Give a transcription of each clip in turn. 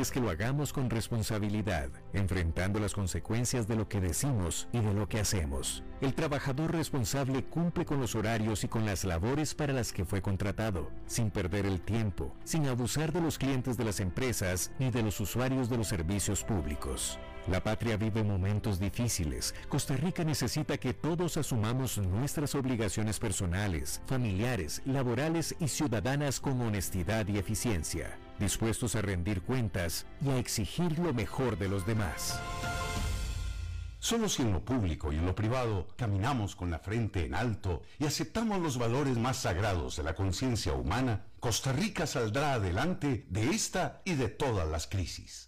es que lo hagamos con responsabilidad, enfrentando las consecuencias de lo que decimos y de lo que hacemos. El trabajador responsable cumple con los horarios y con las labores para las que fue contratado, sin perder el tiempo, sin abusar de los clientes de las empresas ni de los usuarios de los servicios públicos. La patria vive momentos difíciles. Costa Rica necesita que todos asumamos nuestras obligaciones personales, familiares, laborales y ciudadanas con honestidad y eficiencia, dispuestos a rendir cuentas y a exigir lo mejor de los demás. Solo si en lo público y en lo privado caminamos con la frente en alto y aceptamos los valores más sagrados de la conciencia humana, Costa Rica saldrá adelante de esta y de todas las crisis.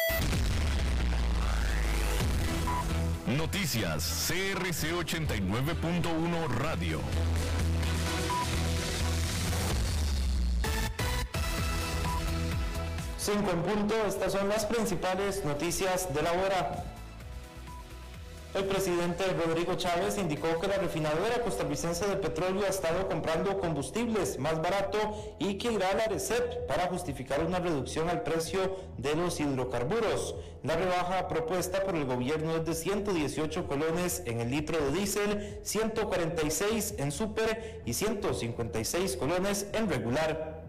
Noticias CRC 89.1 Radio. 5 en punto, estas son las principales noticias de la hora. El presidente Rodrigo Chávez indicó que la refinadora costarricense de petróleo ha estado comprando combustibles más barato y que irá a la RECEP para justificar una reducción al precio de los hidrocarburos. La rebaja propuesta por el gobierno es de 118 colones en el litro de diésel, 146 en super y 156 colones en regular.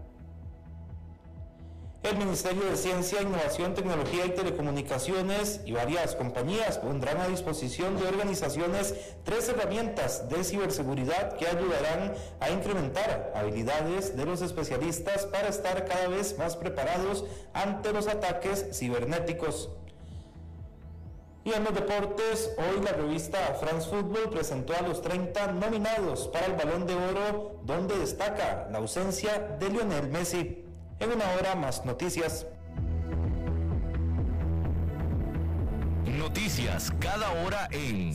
El Ministerio de Ciencia, Innovación, Tecnología y Telecomunicaciones y varias compañías pondrán a disposición de organizaciones tres herramientas de ciberseguridad que ayudarán a incrementar habilidades de los especialistas para estar cada vez más preparados ante los ataques cibernéticos. Y en los deportes, hoy la revista France Football presentó a los 30 nominados para el Balón de Oro, donde destaca la ausencia de Lionel Messi. En una hora más noticias. Noticias cada hora en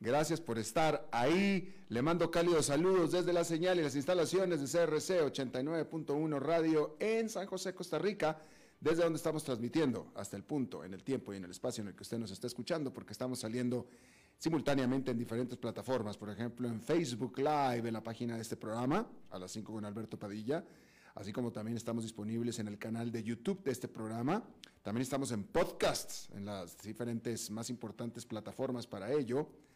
Gracias por estar ahí. Le mando cálidos saludos desde la señal y las instalaciones de CRC 89.1 Radio en San José, Costa Rica, desde donde estamos transmitiendo hasta el punto, en el tiempo y en el espacio en el que usted nos está escuchando, porque estamos saliendo simultáneamente en diferentes plataformas, por ejemplo en Facebook Live, en la página de este programa, a las 5 con Alberto Padilla, así como también estamos disponibles en el canal de YouTube de este programa. También estamos en podcasts, en las diferentes más importantes plataformas para ello.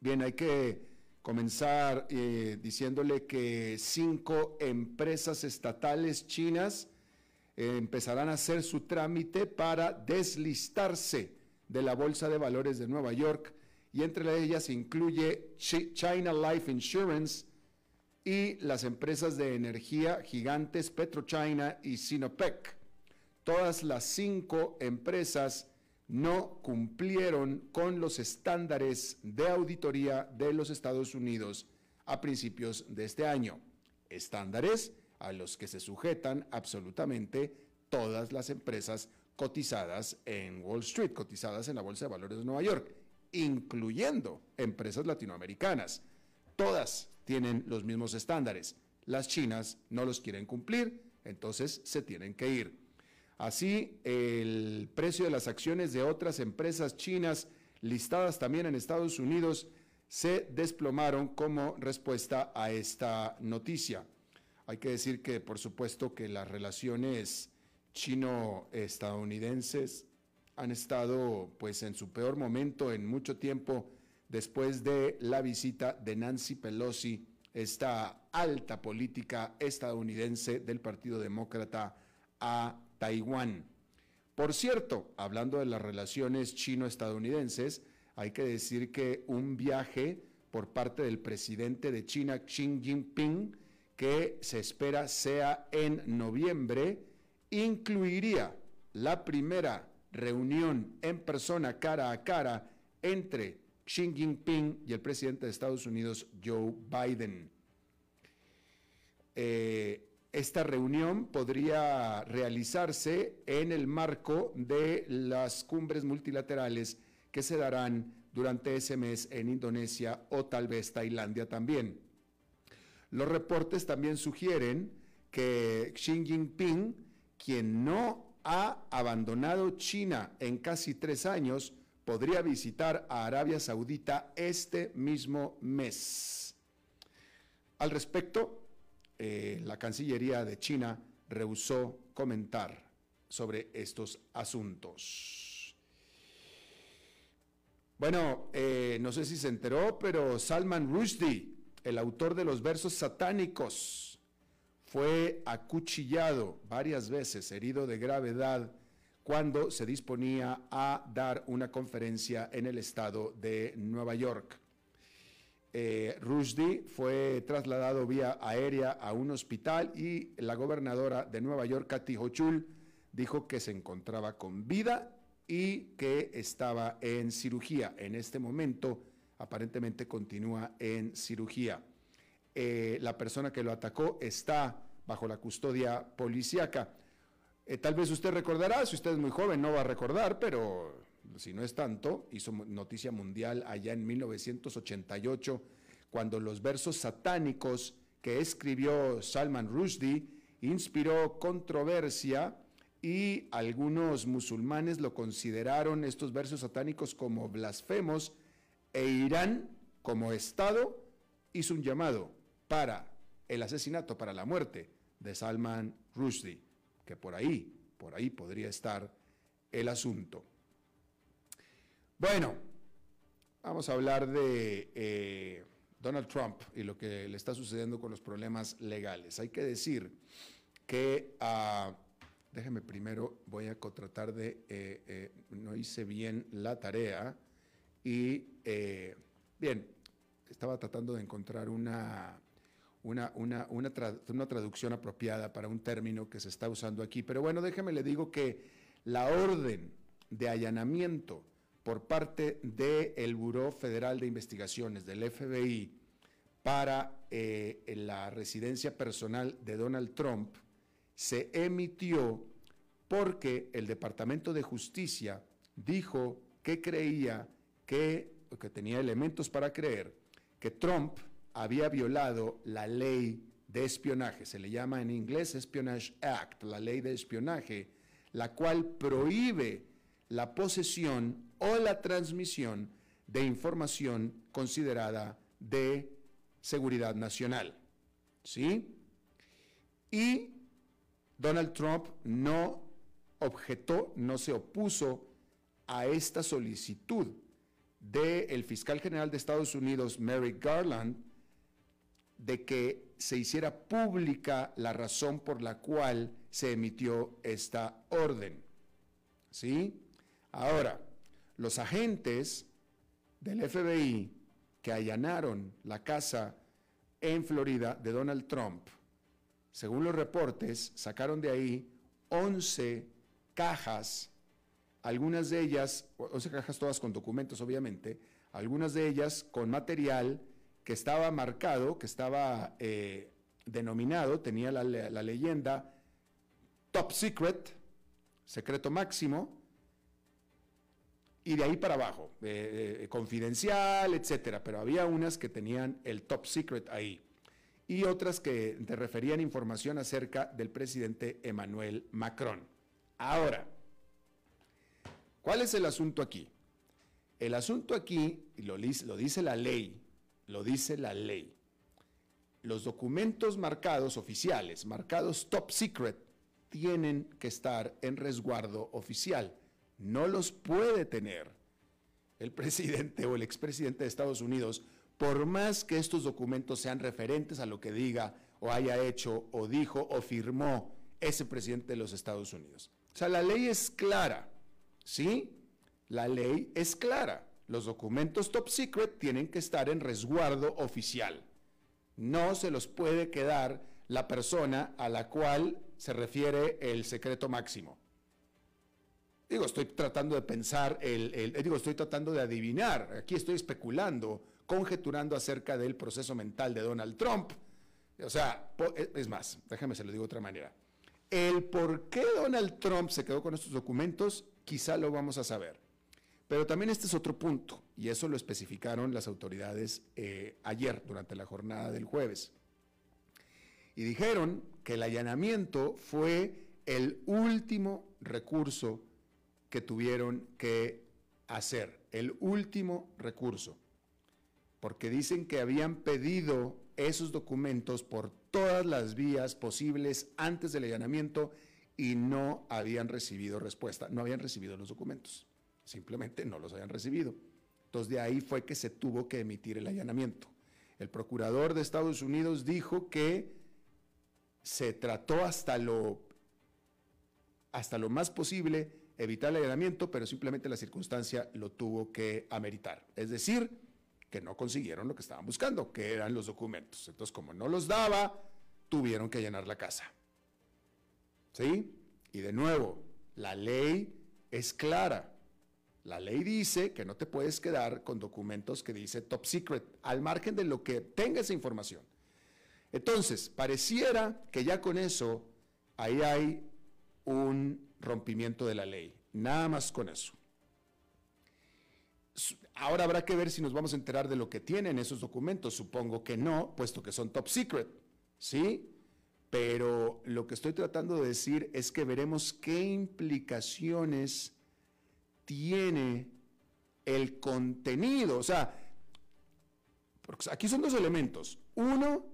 Bien, hay que comenzar eh, diciéndole que cinco empresas estatales chinas eh, empezarán a hacer su trámite para deslistarse de la Bolsa de Valores de Nueva York y entre ellas incluye China Life Insurance y las empresas de energía gigantes PetroChina y Sinopec. Todas las cinco empresas no cumplieron con los estándares de auditoría de los Estados Unidos a principios de este año. Estándares a los que se sujetan absolutamente todas las empresas cotizadas en Wall Street, cotizadas en la Bolsa de Valores de Nueva York, incluyendo empresas latinoamericanas. Todas tienen los mismos estándares. Las chinas no los quieren cumplir, entonces se tienen que ir. Así, el precio de las acciones de otras empresas chinas listadas también en Estados Unidos se desplomaron como respuesta a esta noticia. Hay que decir que, por supuesto, que las relaciones chino-estadounidenses han estado pues en su peor momento en mucho tiempo después de la visita de Nancy Pelosi, esta alta política estadounidense del Partido Demócrata a Taiwán. Por cierto, hablando de las relaciones chino-estadounidenses, hay que decir que un viaje por parte del presidente de China, Xi Jinping, que se espera sea en noviembre, incluiría la primera reunión en persona cara a cara entre Xi Jinping y el presidente de Estados Unidos, Joe Biden. Eh, esta reunión podría realizarse en el marco de las cumbres multilaterales que se darán durante ese mes en Indonesia o tal vez Tailandia también. Los reportes también sugieren que Xi Jinping, quien no ha abandonado China en casi tres años, podría visitar a Arabia Saudita este mismo mes. Al respecto, eh, la Cancillería de China rehusó comentar sobre estos asuntos. Bueno, eh, no sé si se enteró, pero Salman Rushdie, el autor de los versos satánicos, fue acuchillado varias veces, herido de gravedad, cuando se disponía a dar una conferencia en el estado de Nueva York. Eh, Rushdie fue trasladado vía aérea a un hospital y la gobernadora de Nueva York, Kathy Hochul, dijo que se encontraba con vida y que estaba en cirugía. En este momento, aparentemente continúa en cirugía. Eh, la persona que lo atacó está bajo la custodia policíaca. Eh, tal vez usted recordará, si usted es muy joven no va a recordar, pero si no es tanto, hizo noticia mundial allá en 1988, cuando los versos satánicos que escribió Salman Rushdie inspiró controversia y algunos musulmanes lo consideraron estos versos satánicos como blasfemos e Irán como Estado hizo un llamado para el asesinato, para la muerte de Salman Rushdie, que por ahí, por ahí podría estar el asunto. Bueno, vamos a hablar de eh, Donald Trump y lo que le está sucediendo con los problemas legales. Hay que decir que, uh, déjeme primero, voy a tratar de, eh, eh, no hice bien la tarea y, bien, estaba tratando de encontrar una, una, una, una, una traducción apropiada para un término que se está usando aquí. Pero bueno, déjeme le digo que la orden de allanamiento por parte del Buró Federal de Investigaciones, del FBI, para eh, la residencia personal de Donald Trump, se emitió porque el Departamento de Justicia dijo que creía que, que tenía elementos para creer, que Trump había violado la ley de espionaje, se le llama en inglés Espionage Act, la ley de espionaje, la cual prohíbe la posesión o la transmisión de información considerada de seguridad nacional. ¿Sí? Y Donald Trump no objetó, no se opuso a esta solicitud del fiscal general de Estados Unidos, Merrick Garland, de que se hiciera pública la razón por la cual se emitió esta orden. ¿Sí? Ahora, los agentes del FBI que allanaron la casa en Florida de Donald Trump, según los reportes, sacaron de ahí 11 cajas, algunas de ellas, 11 cajas todas con documentos obviamente, algunas de ellas con material que estaba marcado, que estaba eh, denominado, tenía la, leyenda Top Secret, secreto máximo, y de ahí para abajo, eh, eh, confidencial, etcétera, pero había unas que tenían el top secret ahí y otras que te referían información acerca del presidente Emmanuel Macron. Ahora, ¿cuál es el asunto aquí? El asunto aquí, lo, lo dice la ley, lo dice la ley. Los documentos marcados oficiales, marcados top secret, tienen que estar en resguardo oficial. No los puede tener el presidente o el expresidente de Estados Unidos, por más que estos documentos sean referentes a lo que diga o haya hecho o dijo o firmó ese presidente de los Estados Unidos. O sea, la ley es clara, ¿sí? La ley es clara los documentos top secret tienen que estar en resguardo oficial. No se los puede quedar la persona a la cual se refiere el secreto máximo. Digo, estoy tratando de pensar, el, digo, estoy tratando de adivinar, aquí estoy especulando, conjeturando acerca del proceso mental de Donald Trump. O sea, es más, déjame se lo digo de otra manera. El por qué Donald Trump se quedó con estos documentos, quizá lo vamos a saber. Pero también este es otro punto, y eso lo especificaron las autoridades eh, ayer, durante la jornada del jueves. Y dijeron que el allanamiento fue el último recurso que tuvieron que hacer, el último recurso, porque dicen que habían pedido esos documentos por todas las vías posibles antes del allanamiento y no habían recibido respuesta, no habían recibido los documentos simplemente no los hayan recibido. Entonces de ahí fue que se tuvo que emitir el allanamiento. El procurador de Estados Unidos dijo que se trató hasta lo, hasta lo más posible evitar el allanamiento, pero simplemente la circunstancia lo tuvo que ameritar. Es decir, que no consiguieron lo que estaban buscando, que eran los documentos. Entonces, como no los daba, tuvieron que llenar la casa. ¿Sí? Y de nuevo, la ley es clara. La ley dice que no te puedes quedar con documentos que dice top secret, al margen de lo que tenga esa información. Entonces, pareciera que ya con eso, ahí hay un rompimiento de la ley. Nada más con eso. Ahora habrá que ver si nos vamos a enterar de lo que tienen esos documentos. Supongo que no, puesto que son top secret. ¿Sí? Pero lo que estoy tratando de decir es que veremos qué implicaciones tiene el contenido. O sea, aquí son dos elementos. Uno,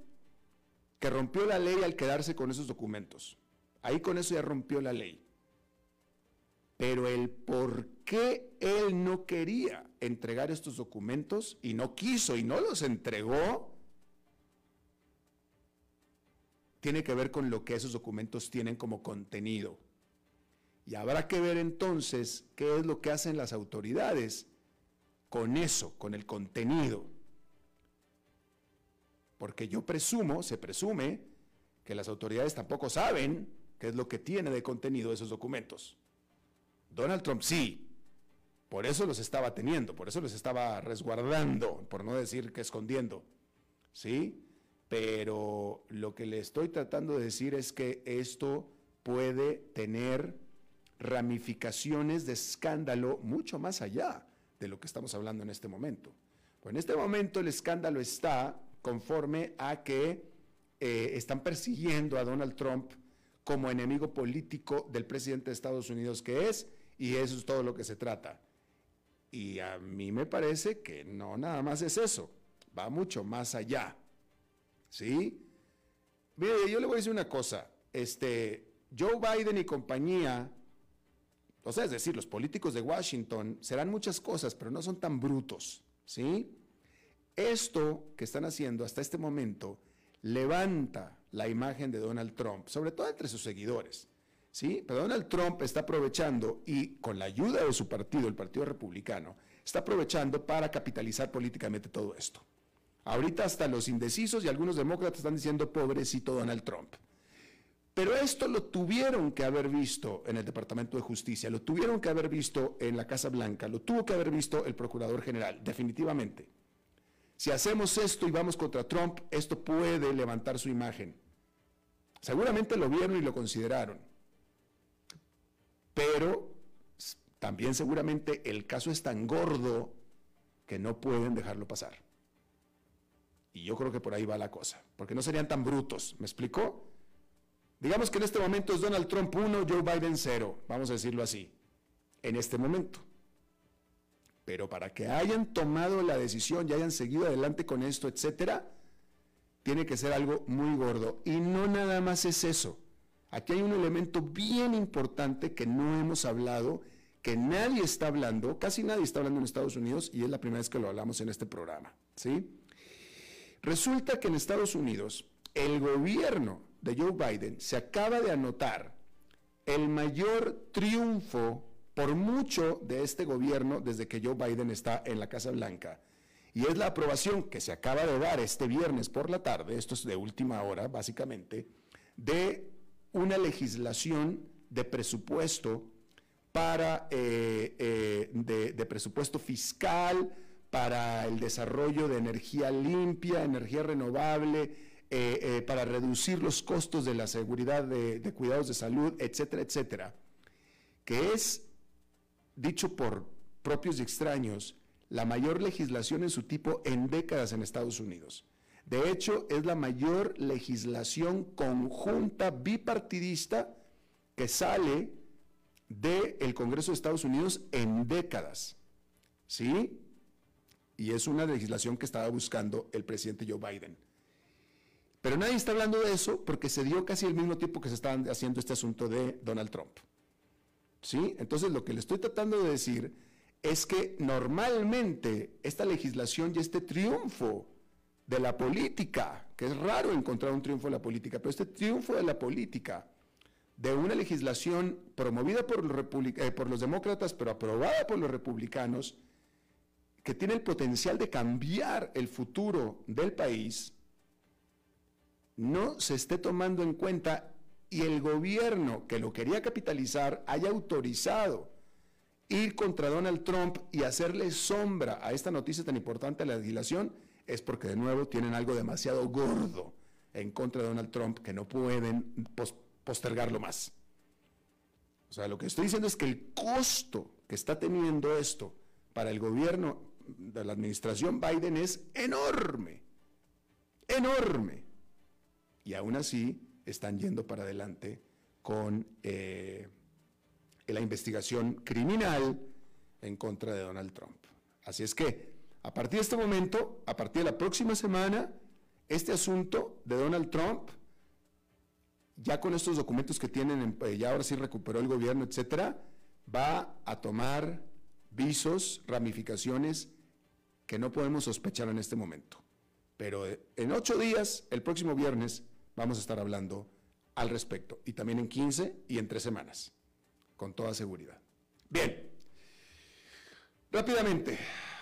que rompió la ley al quedarse con esos documentos. Ahí con eso ya rompió la ley. Pero el por qué él no quería entregar estos documentos y no quiso y no los entregó, tiene que ver con lo que esos documentos tienen como contenido. Y habrá que ver entonces qué es lo que hacen las autoridades con eso, con el contenido. Porque yo presumo, se presume, que las autoridades tampoco saben qué es lo que tiene de contenido esos documentos. Donald Trump sí, por eso los estaba teniendo, por eso los estaba resguardando, por no decir que escondiendo. ¿Sí? Pero lo que le estoy tratando de decir es que esto puede tener ramificaciones de escándalo mucho más allá de lo que estamos hablando en este momento. Pues en este momento el escándalo está conforme a que eh, están persiguiendo a Donald Trump como enemigo político del presidente de Estados Unidos que es, y eso es todo lo que se trata. Y a mí me parece que no nada más es eso, va mucho más allá. ¿Sí? Mire, yo le voy a decir una cosa, este, Joe Biden y compañía O sea, es decir, los políticos de Washington serán muchas cosas, pero no son tan brutos, ¿sí? Esto que están haciendo hasta este momento levanta la imagen de Donald Trump, sobre todo entre sus seguidores. Pero Donald Trump está aprovechando y con la ayuda de su partido, el Partido Republicano, está aprovechando para capitalizar políticamente todo esto. Ahorita hasta los indecisos y algunos demócratas están diciendo pobrecito Donald Trump. Pero esto lo tuvieron que haber visto en el Departamento de Justicia, lo tuvieron que haber visto en la Casa Blanca, lo tuvo que haber visto el Procurador General, definitivamente. Si hacemos esto y vamos contra Trump, esto puede levantar su imagen. Seguramente lo vieron y lo consideraron. Pero también seguramente el caso es tan gordo que no pueden dejarlo pasar. Y yo creo que por ahí va la cosa, porque no serían tan brutos, ¿me explicó? Digamos que en este momento es Donald Trump 1, Joe Biden 0, vamos a decirlo así, en este momento. Pero para que hayan tomado la decisión y hayan seguido adelante con esto, etcétera, tiene que ser algo muy gordo. Y no nada más es eso. Aquí hay un elemento bien importante que no hemos hablado, que nadie está hablando, casi nadie está hablando en Estados Unidos y es la primera vez que lo hablamos en este programa. ¿sí? Resulta que en Estados Unidos el gobierno de Joe Biden se acaba de anotar el mayor triunfo por mucho de este gobierno desde que Joe Biden está en la Casa Blanca. Y es la aprobación que se acaba de dar este viernes por la tarde, esto es de última hora básicamente, de una legislación de presupuesto para eh, eh, de, presupuesto fiscal, para el desarrollo de energía limpia, energía renovable, eh, para reducir los costos de la seguridad de, de cuidados de salud, etcétera, etcétera, que es dicho por propios y extraños, la mayor legislación en su tipo en décadas en Estados Unidos. De hecho, es la mayor legislación conjunta bipartidista que sale del Congreso de Estados Unidos en décadas. ¿Sí? Y es una legislación que estaba buscando el presidente Joe Biden. Pero nadie está hablando de eso porque se dio casi el mismo tiempo que se estaba haciendo este asunto de Donald Trump. ¿Sí? Entonces lo que le estoy tratando de decir es que normalmente esta legislación y este triunfo de la política, que es raro encontrar un triunfo de la política, pero este triunfo de la política, de una legislación promovida por los, eh, por los demócratas, pero aprobada por los republicanos, que tiene el potencial de cambiar el futuro del país, no se esté tomando en cuenta y el gobierno que lo quería capitalizar haya autorizado ir contra Donald Trump y hacerle sombra a esta noticia tan importante de la legislación, es porque de nuevo tienen algo demasiado gordo en contra de Donald Trump que no pueden postergarlo más. O sea, lo que estoy diciendo es que el costo que está teniendo esto para el gobierno de la administración Biden es enorme, enorme. Y aún así, están yendo para adelante con eh, la investigación criminal en contra de Donald Trump. Así es que, a partir de este momento, a partir de la próxima semana, este asunto de Donald Trump, ya con estos documentos que tienen, eh, ya ahora sí recuperó el gobierno, etcétera, va a tomar visos, ramificaciones que no podemos sospechar en este momento. Pero eh, en ocho días, el próximo viernes, vamos a estar hablando al respecto. Y también en 15 y en tres semanas, con toda seguridad. Bien, rápidamente,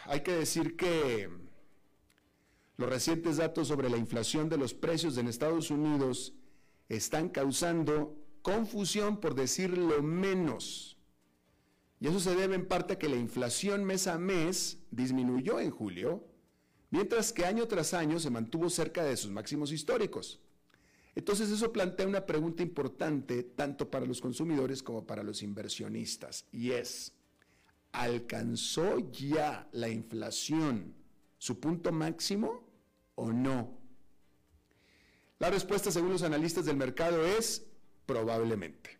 hay que decir que los recientes datos sobre la inflación de los precios en Estados Unidos están causando confusión, por decirlo menos. Y eso se debe en parte a que la inflación mes a mes disminuyó en julio, mientras que año tras año se mantuvo cerca de sus máximos históricos. Entonces eso plantea una pregunta importante tanto para los consumidores como para los inversionistas y es, ¿alcanzó ya la inflación su punto máximo o no? La respuesta según los analistas del mercado es probablemente,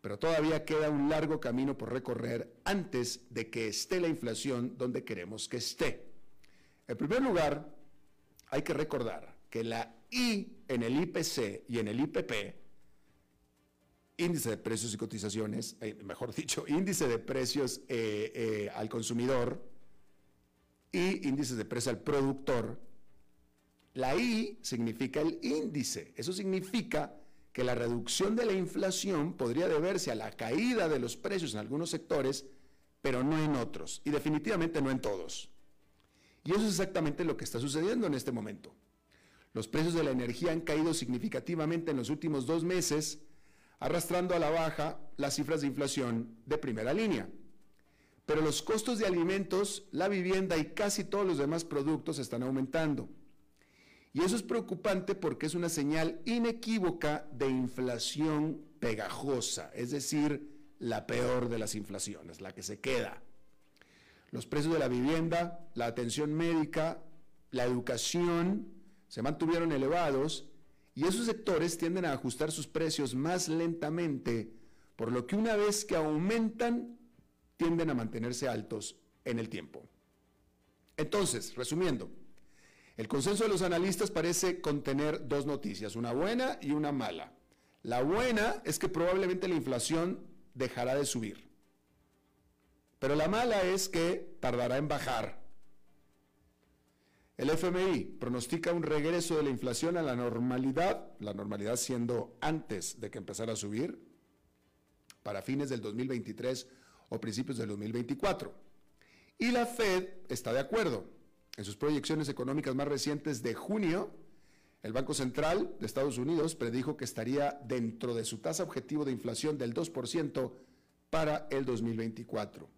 pero todavía queda un largo camino por recorrer antes de que esté la inflación donde queremos que esté. En primer lugar, hay que recordar que la I en el IPC y en el IPP índice de precios y cotizaciones, eh, mejor dicho, índice de precios eh, eh, al consumidor y índices de precio al productor, la I significa el índice. Eso significa que la reducción de la inflación podría deberse a la caída de los precios en algunos sectores, pero no en otros, y definitivamente no en todos. Y eso es exactamente lo que está sucediendo en este momento. Los precios de la energía han caído significativamente en los últimos dos meses, arrastrando a la baja las cifras de inflación de primera línea. Pero los costos de alimentos, la vivienda y casi todos los demás productos están aumentando. Y eso es preocupante porque es una señal inequívoca de inflación pegajosa, es decir, la peor de las inflaciones, la que se queda. Los precios de la vivienda, la atención médica, la educación se mantuvieron elevados y esos sectores tienden a ajustar sus precios más lentamente, por lo que una vez que aumentan, tienden a mantenerse altos en el tiempo. Entonces, resumiendo, el consenso de los analistas parece contener dos noticias, una buena y una mala. La buena es que probablemente la inflación dejará de subir, pero la mala es que tardará en bajar. El FMI pronostica un regreso de la inflación a la normalidad, la normalidad siendo antes de que empezara a subir, para fines del 2023 o principios del 2024. Y la Fed está de acuerdo. En sus proyecciones económicas más recientes de junio, el Banco Central de Estados Unidos predijo que estaría dentro de su tasa objetivo de inflación del 2% para el 2024.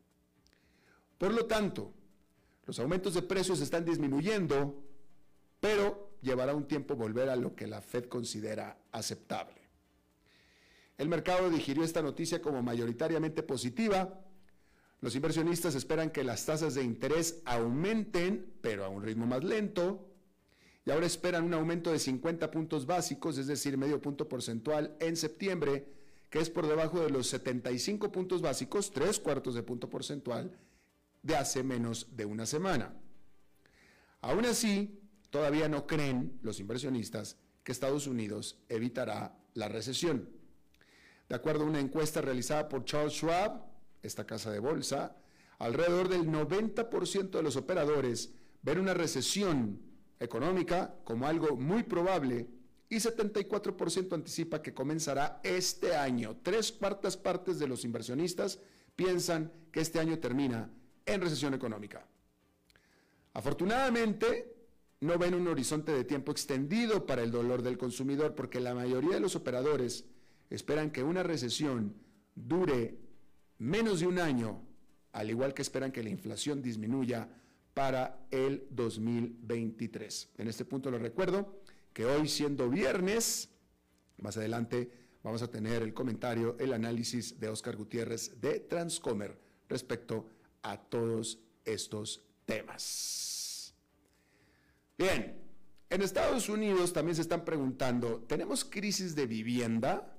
Por lo tanto, los aumentos de precios están disminuyendo, pero llevará un tiempo volver a lo que la Fed considera aceptable. El mercado digirió esta noticia como mayoritariamente positiva los inversionistas esperan que las tasas de interés aumenten, pero a un ritmo más lento, y ahora esperan un aumento de 50 puntos básicos, es decir, medio punto porcentual en septiembre, que es por debajo de los 75 puntos básicos, tres cuartos de punto porcentual, de hace menos de una semana. Aún así, todavía no creen los inversionistas que Estados Unidos evitará la recesión. De acuerdo a una encuesta realizada por Charles Schwab, esta casa de bolsa, alrededor del 90% de los operadores ven una recesión económica como algo muy probable y 74% anticipa que comenzará este año. Tres cuartas partes de los inversionistas piensan que este año termina en recesión económica. Afortunadamente, no ven un horizonte de tiempo extendido para el dolor del consumidor porque la mayoría de los operadores esperan que una recesión dure menos de un año, al igual que esperan que la inflación disminuya para el 2023. En este punto les recuerdo que hoy siendo viernes, más adelante vamos a tener el comentario, el análisis de Oscar Gutiérrez de Transcomer respecto a todos estos temas. Bien, en Estados Unidos también se están preguntando, ¿tenemos crisis de vivienda?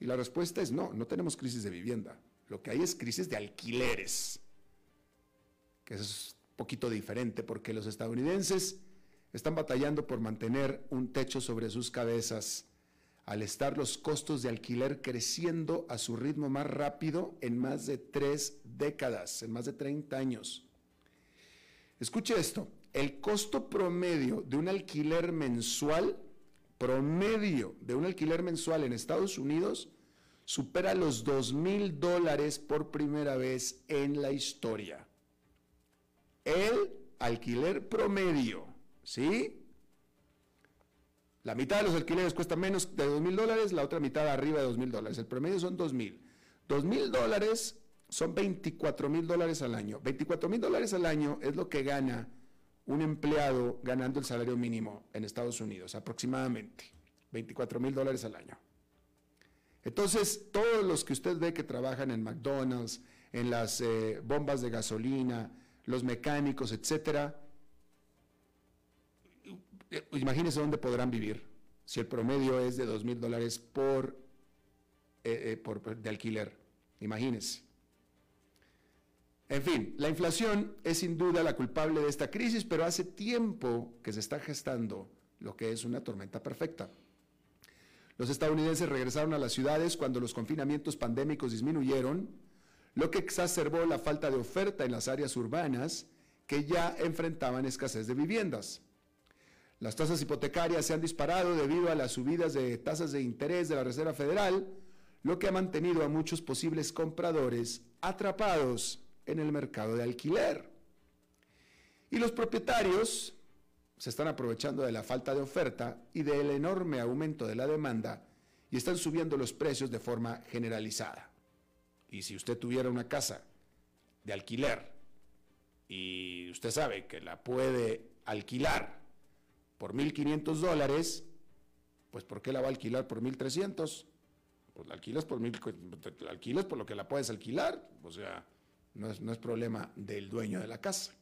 Y la respuesta es no, no tenemos crisis de vivienda. Lo que hay es crisis de alquileres, que es un poquito diferente porque los estadounidenses están batallando por mantener un techo sobre sus cabezas al estar los costos de alquiler creciendo a su ritmo más rápido en más de tres décadas, en más de 30 años. Escuche esto, el costo promedio de un alquiler mensual, promedio de un alquiler mensual en Estados Unidos, supera los 2 mil dólares por primera vez en la historia. El alquiler promedio, ¿sí? La mitad de los alquileres cuesta menos de 2 mil dólares, la otra mitad arriba de 2 mil dólares. El promedio son 2 mil. 2 mil dólares son 24 mil dólares al año. 24 mil dólares al año es lo que gana un empleado ganando el salario mínimo en Estados Unidos, aproximadamente. 24 mil dólares al año. Entonces, todos los que usted ve que trabajan en McDonald's, en las eh, bombas de gasolina, los mecánicos, etcétera, imagínense dónde podrán vivir si el promedio es de dos mil dólares por, eh, por, de alquiler. Imagínense. En fin, la inflación es sin duda la culpable de esta crisis, pero hace tiempo que se está gestando lo que es una tormenta perfecta. Los estadounidenses regresaron a las ciudades cuando los confinamientos pandémicos disminuyeron, lo que exacerbó la falta de oferta en las áreas urbanas que ya enfrentaban escasez de viviendas. Las tasas hipotecarias se han disparado debido a las subidas de tasas de interés de la Reserva Federal, lo que ha mantenido a muchos posibles compradores atrapados en el mercado de alquiler. Y los propietarios se están aprovechando de la falta de oferta y del enorme aumento de la demanda y están subiendo los precios de forma generalizada. Y si usted tuviera una casa de alquiler y usted sabe que la puede alquilar por 1.500 dólares, pues ¿por qué la va a alquilar por 1.300? Pues la alquilas por, mil, la alquilas por lo que la puedes alquilar, o sea, no es, no es problema del dueño de la casa.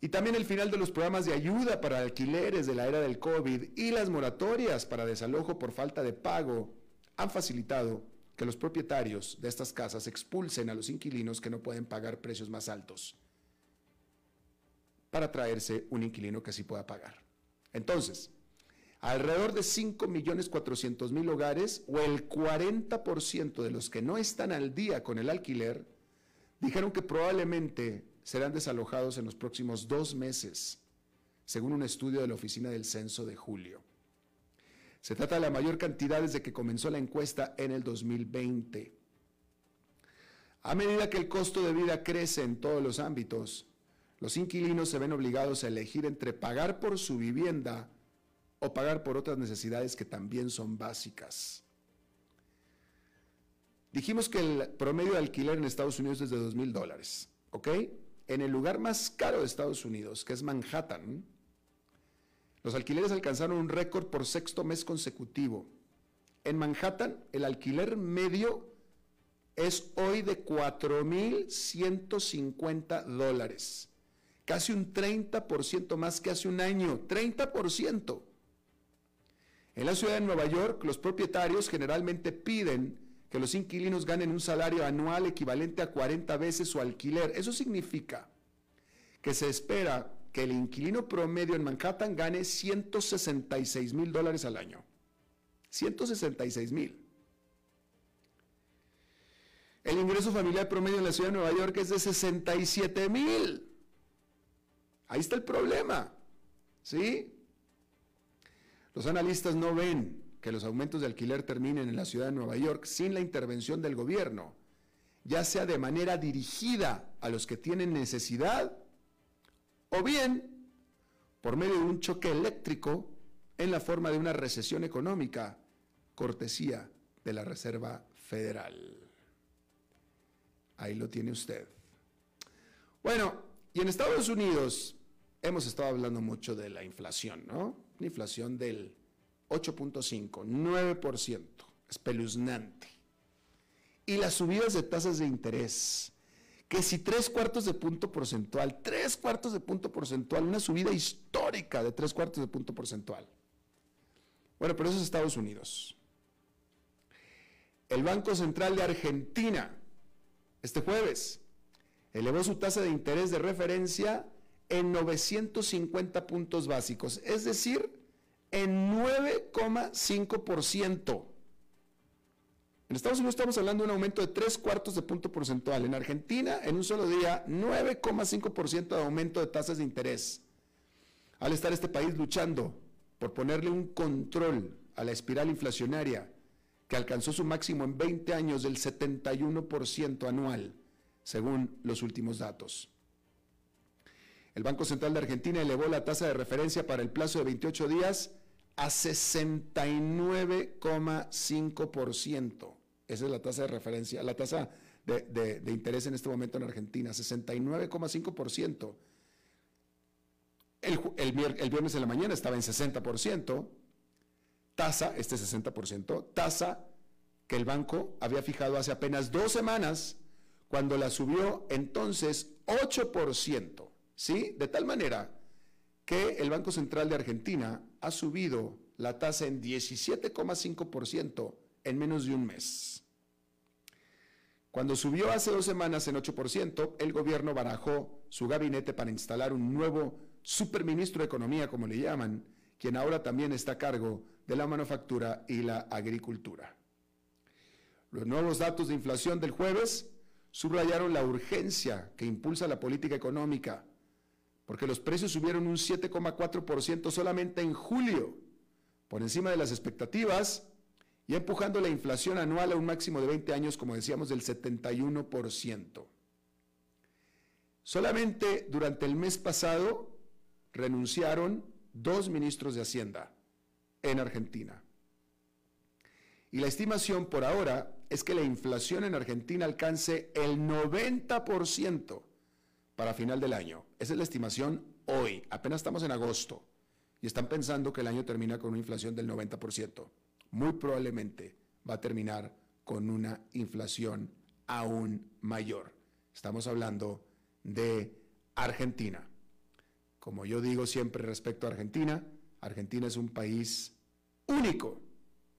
Y también el final de los programas de ayuda para alquileres de la era del COVID y las moratorias para desalojo por falta de pago han facilitado que los propietarios de estas casas expulsen a los inquilinos que no pueden pagar precios más altos para traerse un inquilino que sí pueda pagar. Entonces, alrededor de 5.400.000 hogares o el 40% de los que no están al día con el alquiler dijeron que probablemente serán desalojados en los próximos dos meses, según un estudio de la Oficina del Censo de julio. Se trata de la mayor cantidad desde que comenzó la encuesta en el 2020. A medida que el costo de vida crece en todos los ámbitos, los inquilinos se ven obligados a elegir entre pagar por su vivienda o pagar por otras necesidades que también son básicas. Dijimos que el promedio de alquiler en Estados Unidos es de 2 mil dólares, ¿ok? En el lugar más caro de Estados Unidos, que es Manhattan, los alquileres alcanzaron un récord por sexto mes consecutivo. En Manhattan, el alquiler medio es hoy de 4.150 dólares, casi un 30% más que hace un año, 30%. En la ciudad de Nueva York, los propietarios generalmente piden que los inquilinos ganen un salario anual equivalente a 40 veces su alquiler. Eso significa que se espera que el inquilino promedio en Manhattan gane 166 mil dólares al año. 166 mil. El ingreso familiar promedio en la ciudad de Nueva York es de 67 mil. Ahí está el problema. ¿Sí? Los analistas no ven que los aumentos de alquiler terminen en la ciudad de Nueva York sin la intervención del gobierno, ya sea de manera dirigida a los que tienen necesidad o bien por medio de un choque eléctrico en la forma de una recesión económica, cortesía de la Reserva Federal. Ahí lo tiene usted. Bueno, y en Estados Unidos hemos estado hablando mucho de la inflación, ¿no? La inflación del 8.5, 9%, espeluznante. Y las subidas de tasas de interés, que si tres cuartos de punto porcentual, tres cuartos de punto porcentual, una subida histórica de tres cuartos de punto porcentual. Bueno, pero eso es Estados Unidos. El Banco Central de Argentina, este jueves, elevó su tasa de interés de referencia en 950 puntos básicos, es decir, en 9,5%. En Estados Unidos estamos hablando de un aumento de tres cuartos de punto porcentual. En Argentina, en un solo día, 9,5% de aumento de tasas de interés. Al estar este país luchando por ponerle un control a la espiral inflacionaria que alcanzó su máximo en 20 años del 71% anual, según los últimos datos. El Banco Central de Argentina elevó la tasa de referencia para el plazo de 28 días a 69,5%. Esa es la tasa de referencia, la tasa de, interés en este momento en Argentina, 69,5%. El, el, viernes en la mañana estaba en 60%, tasa, este 60%, tasa que el banco había fijado hace apenas dos semanas, cuando la subió entonces 8%, ¿sí? De tal manera que el Banco Central de Argentina ha subido la tasa en 17,5% en menos de un mes. Cuando subió hace dos semanas en 8%, el gobierno barajó su gabinete para instalar un nuevo superministro de Economía, como le llaman, quien ahora también está a cargo de la manufactura y la agricultura. Los nuevos datos de inflación del jueves subrayaron la urgencia que impulsa la política económica, porque los precios subieron un 7,4% solamente en julio, por encima de las expectativas y empujando la inflación anual a un máximo de 20 años, como decíamos, del 71%. Solamente durante el mes pasado renunciaron dos ministros de Hacienda en Argentina. Y la estimación por ahora es que la inflación en Argentina alcance el 90% para final del año. Esa es la estimación hoy, apenas estamos en agosto, y están pensando que el año termina con una inflación del 90%. Muy probablemente va a terminar con una inflación aún mayor. Estamos hablando de Argentina. Como yo digo siempre respecto a Argentina, Argentina es un país único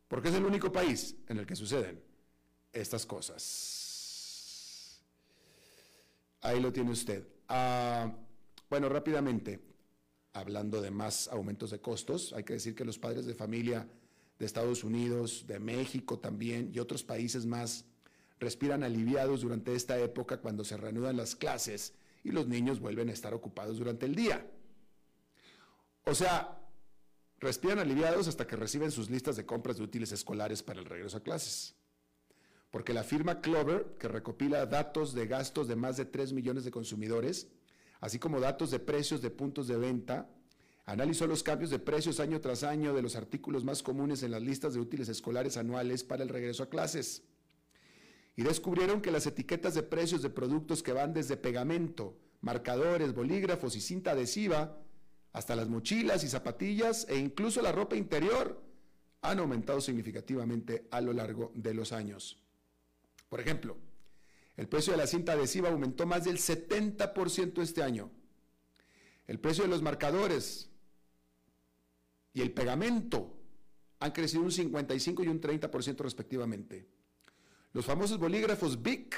porque es el único país en el que suceden estas cosas. Ahí lo tiene usted. Ah, bueno, rápidamente, hablando de más aumentos de costos, hay que decir que los padres de familia de Estados Unidos, de México también y otros países más respiran aliviados durante esta época cuando se reanudan las clases y los niños vuelven a estar ocupados durante el día. O sea, respiran aliviados hasta que reciben sus listas de compras de útiles escolares para el regreso a clases. Porque la firma Clover, que recopila datos de gastos de más de 3 millones de consumidores, así como datos de precios de puntos de venta, analizó los cambios de precios año tras año de los artículos más comunes en las listas de útiles escolares anuales para el regreso a clases. Y descubrieron que las etiquetas de precios de productos que van desde pegamento, marcadores, bolígrafos y cinta adhesiva hasta las mochilas y zapatillas e incluso la ropa interior han aumentado significativamente a lo largo de los años. Por ejemplo, el precio de la cinta adhesiva aumentó más del 70% este año. El precio de los marcadores y el pegamento han crecido un 55 y un 30% respectivamente. Los famosos bolígrafos BIC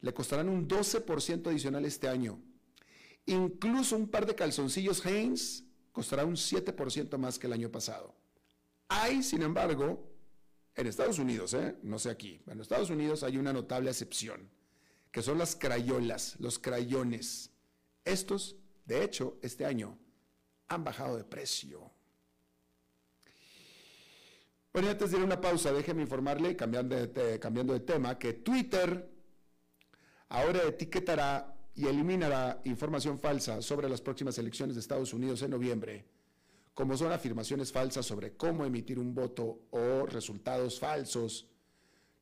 le costarán un 12% adicional este año. Incluso un par de calzoncillos Hanes costará un 7% más que el año pasado. Hay, sin embargo, en Estados Unidos, ¿eh? no sé aquí, en Estados Unidos hay una notable excepción, que son las crayolas, los crayones. Estos, de hecho, este año han bajado de precio. Bueno, antes de ir a una pausa, déjeme informarle, cambiando de, cambiando de tema, que Twitter ahora etiquetará y eliminará información falsa sobre las próximas elecciones de Estados Unidos en noviembre, como son afirmaciones falsas sobre cómo emitir un voto o resultados falsos.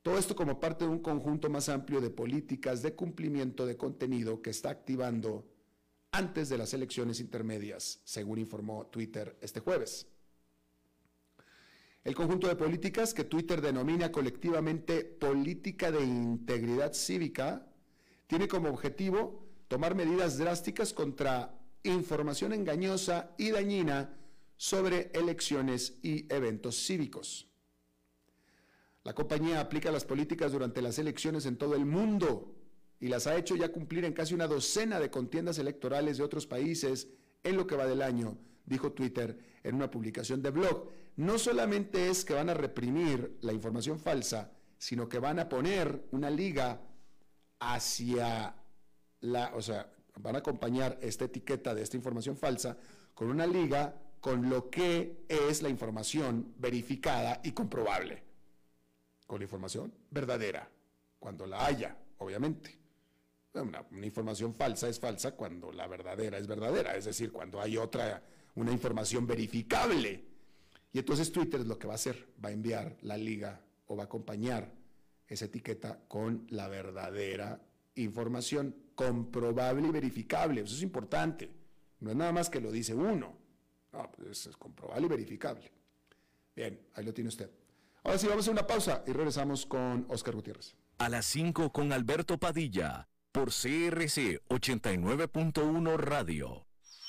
Todo esto como parte de un conjunto más amplio de políticas de cumplimiento de contenido que está activando antes de las elecciones intermedias, según informó Twitter este jueves. El conjunto de políticas que Twitter denomina colectivamente política de integridad cívica tiene como objetivo tomar medidas drásticas contra información engañosa y dañina sobre elecciones y eventos cívicos. La compañía aplica las políticas durante las elecciones en todo el mundo y las ha hecho ya cumplir en casi una docena de contiendas electorales de otros países en lo que va del año, dijo Twitter en una publicación de blog. No solamente es que van a reprimir la información falsa, sino que van a poner una liga hacia o sea, van a acompañar esta etiqueta de esta información falsa con una liga con lo que es la información verificada y comprobable. Con la información verdadera, cuando la haya, obviamente. Una, información falsa es falsa cuando la verdadera es verdadera, es decir, cuando hay otra, una información verificable. Y entonces Twitter lo que va a hacer, va a enviar la liga o va a acompañar esa etiqueta con la verdadera información comprobable y verificable. Eso es importante. No es nada más que lo dice uno. No, pues es comprobable y verificable. Bien, ahí lo tiene usted. Ahora sí, vamos a una pausa y regresamos con Oscar Gutiérrez. A las 5 con Alberto Padilla, por CRC 89.1 Radio.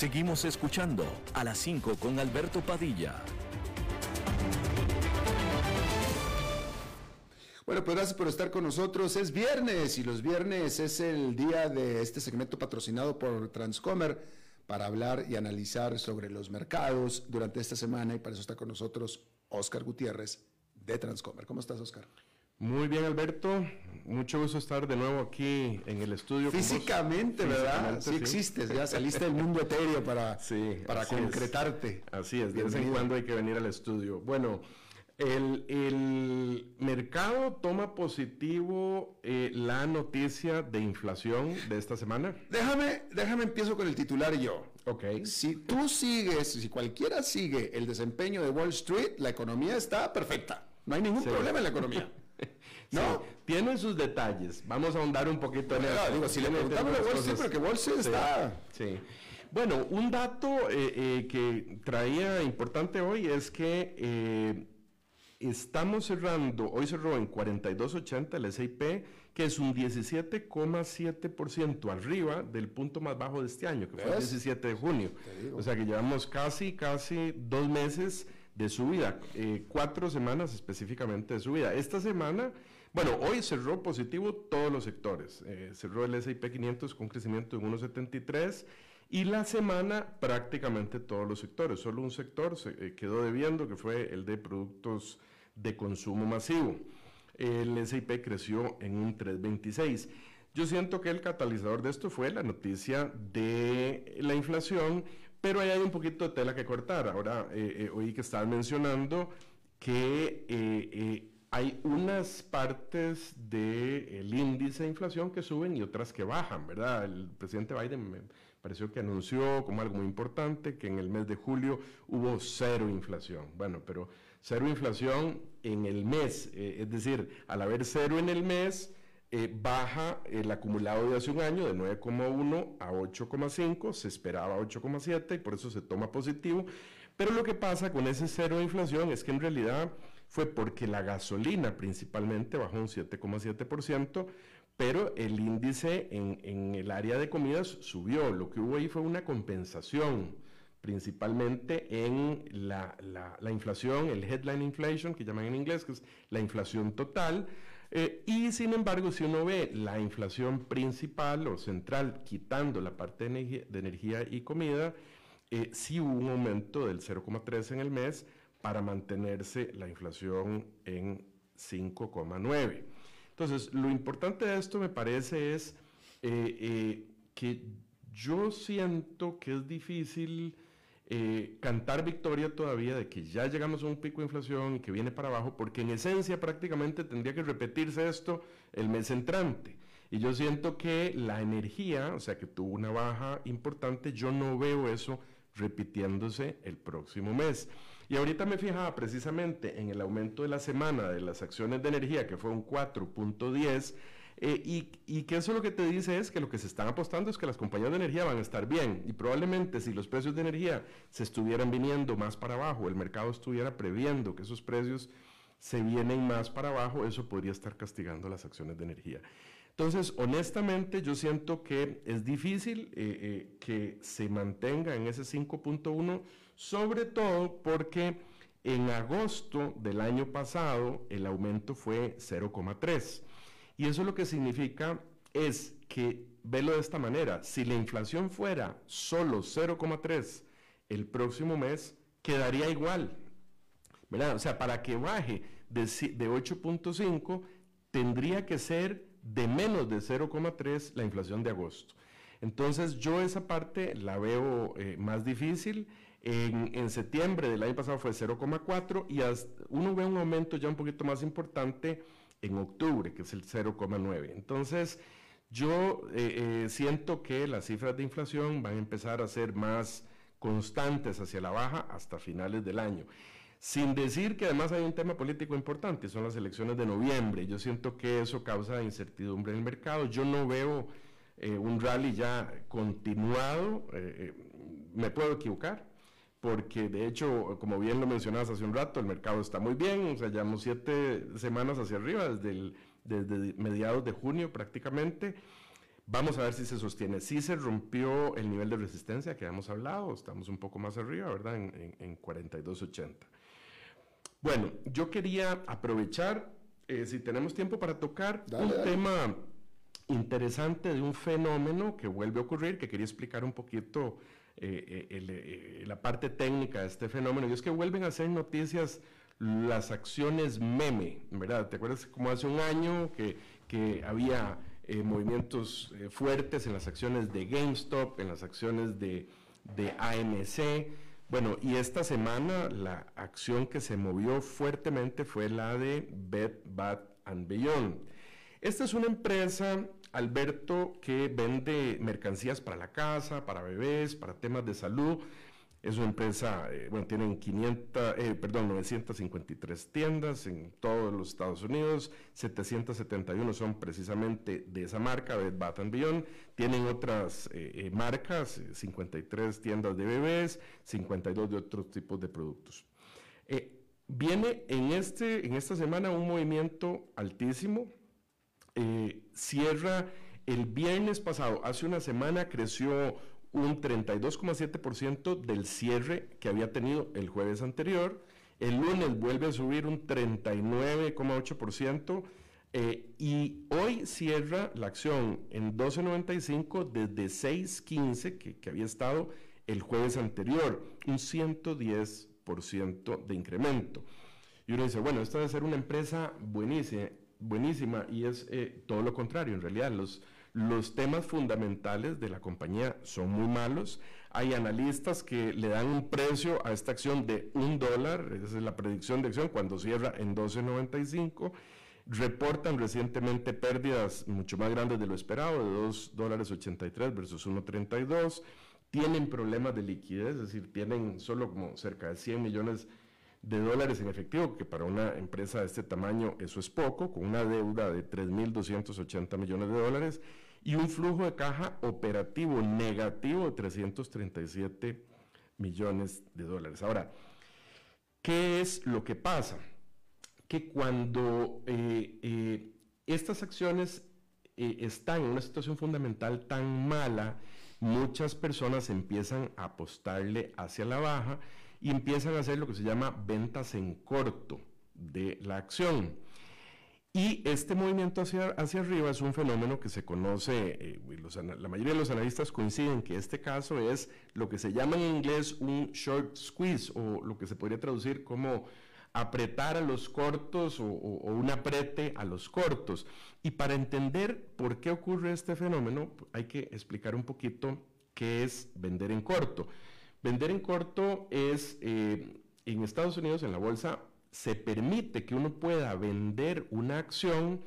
Seguimos escuchando a las 5 con Alberto Padilla. Bueno, pues gracias por estar con nosotros. Es viernes y los viernes es el día de este segmento patrocinado por Transcomer para hablar y analizar sobre los mercados durante esta semana y para eso está con nosotros Oscar Gutiérrez de Transcomer. ¿Cómo estás, Oscar? Muy bien, Alberto. Mucho gusto estar de nuevo aquí en el estudio. Físicamente, ¿verdad? sí, existes, ya saliste del mundo etéreo para, para concretarte. Así es, de vez en cuando hay que venir al estudio. Bueno, el, mercado toma positivo eh, la noticia de inflación de esta semana. Déjame, déjame empiezo con el titular yo. Ok. Si tú sigues, si cualquiera sigue el desempeño de Wall Street, la economía está perfecta. No hay ningún problema en la economía. ¿No? tiene sus detalles. Vamos a ahondar un poquito en eso. Digo, si le preguntamos a Wall Street, pero que Wall está... Sí. Bueno, un dato eh, eh, que traía importante hoy es que eh, estamos cerrando, hoy cerró en 42.80 el SIP, que es un 17,7% arriba del punto más bajo de este año, que fue el 17 de junio. O sea que llevamos casi, casi dos meses de subida, cuatro semanas específicamente de subida. Esta semana, bueno, hoy cerró positivo todos los sectores. Eh, cerró el S&P 500 con crecimiento de 1,73 y la semana prácticamente todos los sectores. Solo un sector se eh, quedó debiendo, que fue el de productos de consumo masivo. El S&P creció en un 3,26. Yo siento que el catalizador de esto fue la noticia de la inflación, pero ahí hay un poquito de tela que cortar. Ahora, eh, eh, oí que estaban mencionando que eh, hay unas partes del índice de inflación que suben y otras que bajan, ¿verdad? El presidente Biden me pareció que anunció como algo muy importante que en el mes de julio hubo cero inflación. Bueno, pero cero inflación en el mes, es decir, al haber cero en el mes, eh, baja el acumulado de hace un año de 9,1 a 8,5, se esperaba 8,7 y por eso se toma positivo. Pero lo que pasa con ese cero de inflación es que en realidad fue porque la gasolina principalmente bajó un 7,7%, pero el índice en, el área de comidas subió. Lo que hubo ahí fue una compensación principalmente en la, la inflación, el headline inflation, que llaman en inglés, que es la inflación total, eh, y sin embargo, si uno ve la inflación principal o central, quitando la parte de energía, y comida, eh, sí hubo un aumento del 0,3 en el mes para mantenerse la inflación en 5,9. Entonces, lo importante de esto me parece es eh, que yo siento que es difícil eh, cantar victoria todavía de que ya llegamos a un pico de inflación y que viene para abajo, porque en esencia prácticamente tendría que repetirse esto el mes entrante. Y yo siento que la energía, o sea, que tuvo una baja importante, yo no veo eso repitiéndose el próximo mes. Y ahorita me fijaba precisamente en el aumento de la semana de las acciones de energía, que fue un 4.10 eh, y, que eso lo que te dice es que lo que se están apostando es que las compañías de energía van a estar bien y probablemente si los precios de energía se estuvieran viniendo más para abajo, el mercado estuviera previendo que esos precios se vienen más para abajo, eso podría estar castigando las acciones de energía. Entonces, honestamente, yo siento que es difícil eh, eh, que se mantenga en ese 5.1, sobre todo porque en agosto del año pasado el aumento fue 0,3. Y eso lo que significa es que, velo de esta manera, si la inflación fuera solo 0,3 el próximo mes, quedaría igual. O sea, para que baje de, de 8.5, tendría que ser de menos de 0,3 la inflación de agosto. Entonces yo esa parte la veo eh, más difícil. En, septiembre del año pasado fue 0,4 y uno ve un aumento ya un poquito más importante en octubre, que es el 0,9. Entonces yo eh, eh, siento que las cifras de inflación van a empezar a ser más constantes hacia la baja hasta finales del año. Sin decir que además hay un tema político importante, son las elecciones de noviembre. Yo siento que eso causa incertidumbre en el mercado. Yo no veo eh, un rally ya continuado. Me puedo equivocar, porque de hecho, como bien lo mencionabas hace un rato, el mercado está muy bien. O sea, llevamos siete semanas hacia arriba, desde, desde mediados de junio prácticamente. Vamos a ver si se sostiene. Si se rompió el nivel de resistencia que hemos hablado, estamos un poco más arriba, ¿verdad? En, en, en 42.80. Bueno, yo quería aprovechar, eh, si tenemos tiempo para tocar, un tema interesante de un fenómeno que vuelve a ocurrir, que quería explicar un poquito eh, eh, la parte técnica de este fenómeno, y es que vuelven a ser noticias las acciones meme, ¿verdad? ¿Te acuerdas como hace un año que, que había movimientos fuertes en las acciones de GameStop, en las acciones de, de AMC? Bueno, y esta semana la acción que se movió fuertemente fue la de Bed Bath and Beyond. Esta es una empresa, Alberto, que vende mercancías para la casa, para bebés, para temas de salud. Es una empresa, eh, bueno, tienen 500, eh, perdón, 953 tiendas en todos los Estados Unidos, 771 son precisamente de esa marca, Bed Bath Beyond. Tienen otras eh, marcas, 53 tiendas de bebés, 52 de otros tipos de productos. viene en, este, en esta semana un movimiento altísimo. Cierra el viernes pasado, hace una semana creció un 32,7% del cierre que había tenido el jueves anterior. El lunes vuelve a subir un 39,8%. Eh, y hoy cierra la acción en 12.95 desde 6.15 que, que había estado el jueves anterior, un 110% de incremento. Y uno dice, bueno, esta debe ser una empresa buenísima, buenísima y es eh, todo lo contrario, en realidad los, los temas fundamentales de la compañía son muy malos. Hay analistas que le dan un precio a esta acción de un dólar, esa es la predicción de acción cuando cierra en 12.95. Reportan recientemente pérdidas mucho más grandes de lo esperado, de 2 dólares 83 versus 1.32. Tienen problemas de liquidez, es decir, tienen solo como cerca de 100 millones de dólares en efectivo, que para una empresa de este tamaño eso es poco, con una deuda de 3.280 millones de dólares y un flujo de caja operativo negativo de 337 millones de dólares. Ahora, ¿qué es lo que pasa? Que cuando eh, eh, estas acciones eh, están en una situación fundamental tan mala, muchas personas empiezan a apostarle hacia la baja y empiezan a hacer lo que se llama ventas en corto de la acción. Y este movimiento hacia, hacia arriba es un fenómeno que se conoce, eh, la mayoría de los analistas coinciden que este caso es lo que se llama en inglés un short squeeze o lo que se podría traducir como apretar a los cortos o, o un aprete a los cortos. Y para entender por qué ocurre este fenómeno hay que explicar un poquito qué es vender en corto. Vender en corto es, eh, en Estados Unidos, en la bolsa, se permite que uno pueda vender una acción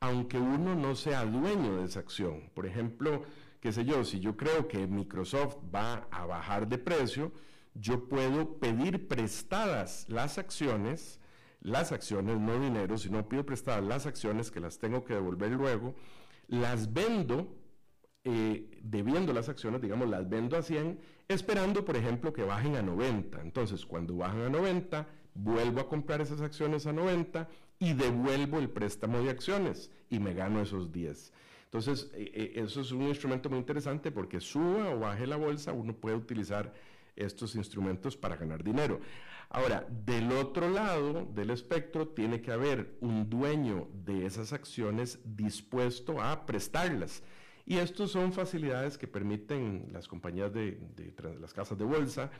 aunque uno no sea dueño de esa acción. Por ejemplo, qué sé yo, si yo creo que Microsoft va a bajar de precio, yo puedo pedir prestadas las acciones, las acciones, no dinero, sino pido prestadas las acciones que las tengo que devolver luego, las vendo eh, debiendo las acciones, digamos, las vendo a 100, esperando, por ejemplo, que bajen a 90. Entonces, cuando bajan a 90, vuelvo a comprar esas acciones a 90 y devuelvo el préstamo de acciones y me gano esos 10. Entonces, eh, eh, eso es un instrumento muy interesante porque suba o baje la bolsa, uno puede utilizar estos instrumentos para ganar dinero. Ahora, del otro lado del espectro tiene que haber un dueño de esas acciones dispuesto a prestarlas. Y estos son facilidades que permiten las compañías de, las casas de bolsa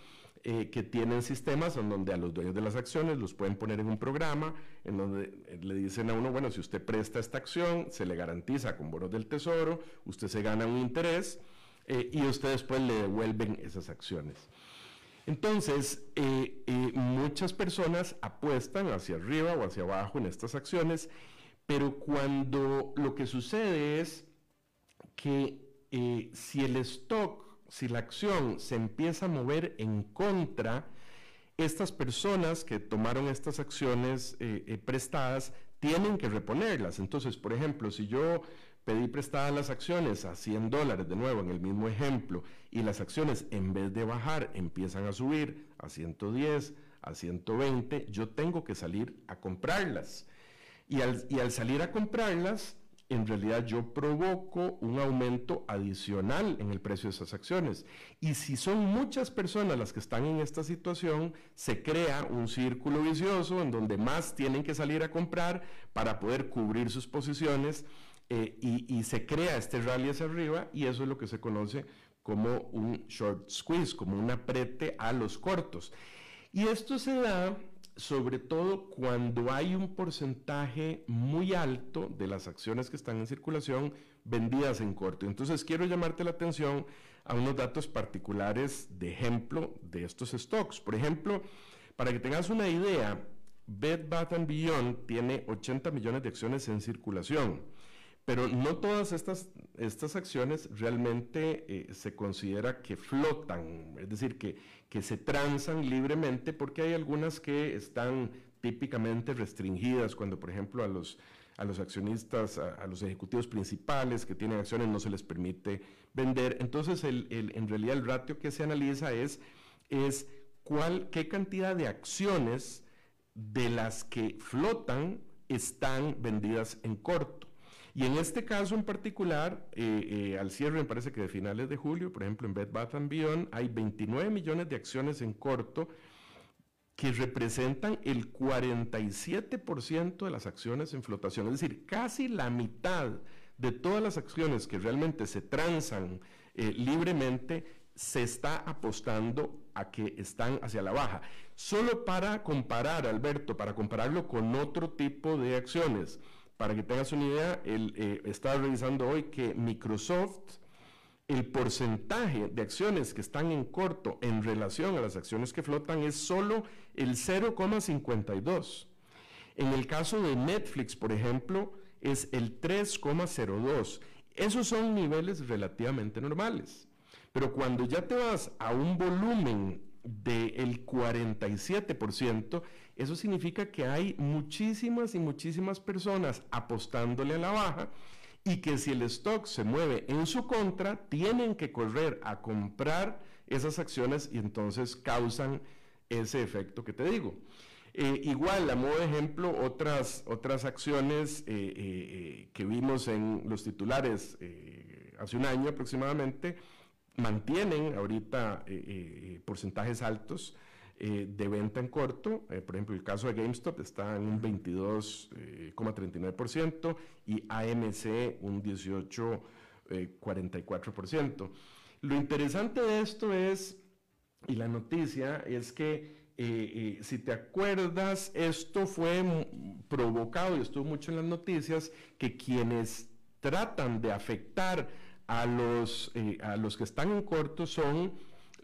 eh, que tienen sistemas en donde a los dueños de las acciones los pueden poner en un programa en donde eh, le dicen a uno, bueno, si usted presta esta acción, se le garantiza con bonos del tesoro, usted se gana un interés eh, y usted después le devuelven esas acciones. Entonces, muchas personas apuestan hacia arriba o hacia abajo en estas acciones, pero cuando lo que sucede es que si el stock si la acción se empieza a mover en contra, estas personas que tomaron estas acciones eh, eh, prestadas tienen que reponerlas. Entonces, por ejemplo, si yo pedí prestadas las acciones a 100 dólares, de nuevo en el mismo ejemplo, y las acciones en vez de bajar empiezan a subir a 110, a 120, yo tengo que salir a comprarlas. Y al salir a comprarlas, en realidad yo provoco un aumento adicional en el precio de esas acciones. Y si son muchas personas las que están en esta situación, se crea un círculo vicioso en donde más tienen que salir a comprar para poder cubrir sus posiciones eh, y, y se crea este rally hacia arriba y eso es lo que se conoce como un short squeeze, como un aprete a los cortos. Y esto se da sobre todo cuando hay un porcentaje muy alto de las acciones que están en circulación vendidas en corto. Entonces quiero llamarte la atención a unos datos particulares de ejemplo de estos stocks. Por ejemplo, para que tengas una idea, Bed Bath Beyond tiene 80 millones de acciones en circulación. Pero no todas estas, estas acciones realmente eh, se considera que flotan, es decir, que, que se transan libremente porque hay algunas que están típicamente restringidas cuando, por ejemplo, a los, a los accionistas, a, los ejecutivos principales que tienen acciones no se les permite vender. Entonces, el, en realidad el ratio que se analiza es, es cuál, qué cantidad de acciones de las que flotan están vendidas en corto. Y en este caso en particular, eh, eh, al cierre me parece que de finales de julio, por ejemplo en Bed Bath Beyond, hay 29 millones de acciones en corto que representan el 47% de las acciones en flotación, es decir, casi la mitad de todas las acciones que realmente se transan eh, libremente se está apostando a que están hacia la baja. Solo para comparar, Alberto, para compararlo con otro tipo de acciones, para que tengas una idea, eh, estaba revisando hoy que Microsoft, el porcentaje de acciones que están en corto en relación a las acciones que flotan es solo el 0,52. En el caso de Netflix, por ejemplo, es el 3,02. Esos son niveles relativamente normales. Pero cuando ya te vas a un volumen del 47%, eso significa que hay muchísimas y muchísimas personas apostándole a la baja y que si el stock se mueve en su contra, tienen que correr a comprar esas acciones y entonces causan ese efecto que te digo. Eh, igual, a modo de ejemplo, otras, otras acciones eh, eh, que vimos en los titulares hace un año aproximadamente, mantienen ahorita porcentajes altos eh, de venta en corto. Eh, por ejemplo, el caso de GameStop está en un 22,39% eh, y AMC un 18,44%. Lo interesante de esto es, y la noticia, es que si te acuerdas, esto fue provocado y estuvo mucho en las noticias, que quienes tratan de afectar a los, a los que están en corto son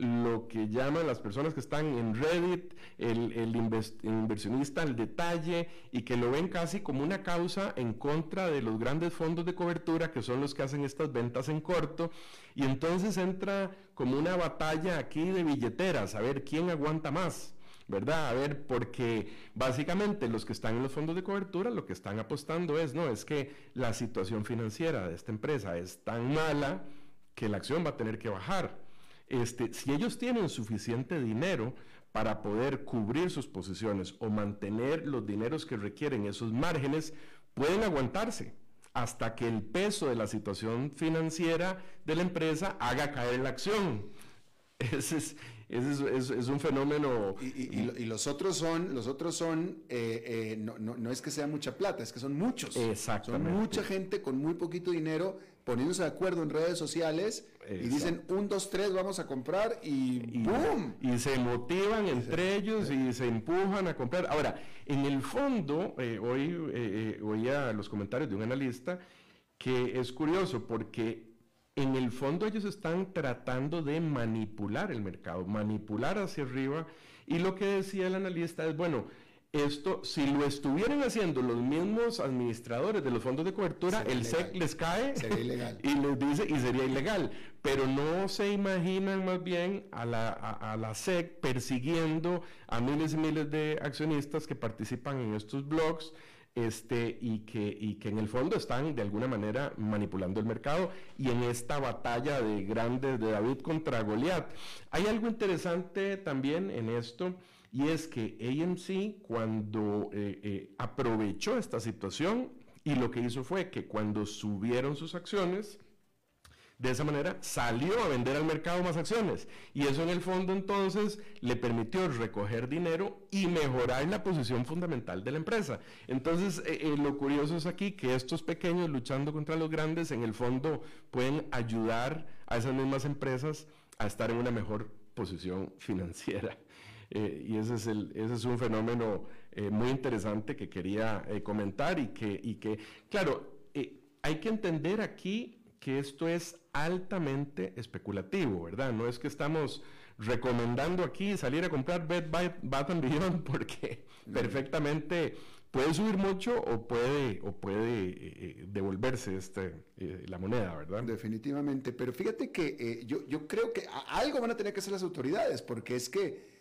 lo que llaman las personas que están en Reddit, el, inversionista al detalle y que lo ven casi como una causa en contra de los grandes fondos de cobertura que son los que hacen estas ventas en corto y entonces entra como una batalla aquí de billeteras, a ver quién aguanta más. ¿verdad? A ver, porque básicamente los que están en los fondos de cobertura lo que están apostando es, no, es que la situación financiera de esta empresa es tan mala que la acción va a tener que bajar. Este, si ellos tienen suficiente dinero para poder cubrir sus posiciones o mantener los dineros que requieren esos márgenes, pueden aguantarse hasta que el peso de la situación financiera de la empresa haga caer la acción. Ese es, es, un fenómeno. Y, los otros son, los otros son eh, eh, no, no, es que sea mucha plata, es que son muchos. Exactamente. Son mucha gente con muy poquito dinero poniéndose de acuerdo en redes sociales y dicen un, dos, tres, vamos a comprar y, ¡boom! Y se motivan entre ellos y se empujan a comprar. Ahora, en el fondo, eh, hoy oía los comentarios de un analista que es curioso porque en el fondo ellos están tratando de manipular el mercado, manipular hacia arriba. Y lo que decía el analista es, bueno, esto, si lo estuvieran haciendo los mismos administradores de los fondos de cobertura, el SEC les cae y les dice, y sería ilegal. Pero no se imaginan más bien a la, a la SEC persiguiendo a miles y miles de accionistas que participan en estos blogs este, y, que, y que en el fondo están de alguna manera manipulando el mercado y en esta batalla de grandes de David contra Goliat. Hay algo interesante también en esto y es que AMC cuando eh, eh, aprovechó esta situación y lo que hizo fue que cuando subieron sus acciones, de esa manera salió a vender al mercado más acciones y eso en el fondo entonces le permitió recoger dinero y mejorar la posición fundamental de la empresa. Entonces eh, lo curioso es aquí que estos pequeños luchando contra los grandes en el fondo pueden ayudar a esas mismas empresas a estar en una mejor posición financiera. Eh, y ese es, el, ese es un fenómeno muy interesante que quería comentar y que, y que claro, hay que entender aquí que esto es altamente especulativo, ¿verdad? No es que estamos recomendando aquí salir a comprar Bed Bath and Beyond porque perfectamente puede subir mucho o puede o puede eh, eh, devolverse este eh, la moneda, ¿verdad? Definitivamente, pero fíjate que yo, yo creo que algo van a tener que hacer las autoridades porque es que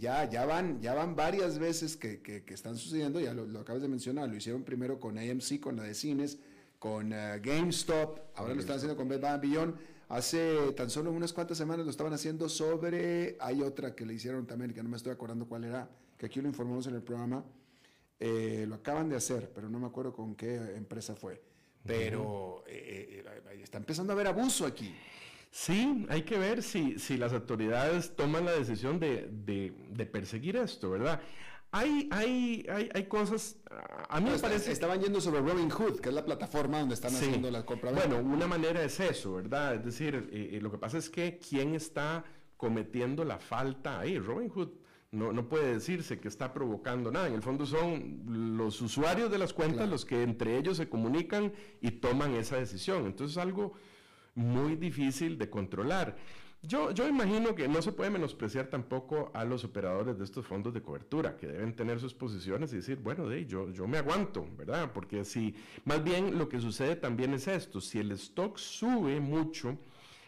ya, ya, van, ya van varias veces que, que, están sucediendo, ya lo, lo, acabas de mencionar, lo hicieron primero con AMC, con la de cines, con eh, GameStop, ahora lo están haciendo con Bed Bath Beyond. Hace tan solo unas cuantas semanas lo estaban haciendo sobre, hay otra que le hicieron también, que no me estoy acordando cuál era, que aquí lo informamos en el programa. Eh, lo acaban de hacer, pero no me acuerdo con qué empresa fue. Pero eh, está empezando a haber abuso aquí. Sí, hay que ver si, si las autoridades toman la decisión de, de, de perseguir esto, ¿verdad? Hay, hay, hay, hay cosas, a mí me parece... Estaban yendo sobre Robin Hood, que es la plataforma donde están haciendo la compra. Bueno, una manera es eso, ¿verdad? Es decir, eh, eh, lo que pasa es que quién está cometiendo la falta ahí. Robin Hood no, no, puede decirse que está provocando nada. En el fondo son los usuarios de las cuentas los que entre ellos se comunican y toman esa decisión. Entonces es algo muy difícil de controlar. Yo, yo imagino que no se puede menospreciar tampoco a los operadores de estos fondos de cobertura, que deben tener sus posiciones y decir, bueno, de, yo, yo me aguanto, ¿verdad? Porque si, más bien lo que sucede también es esto, si el stock sube mucho,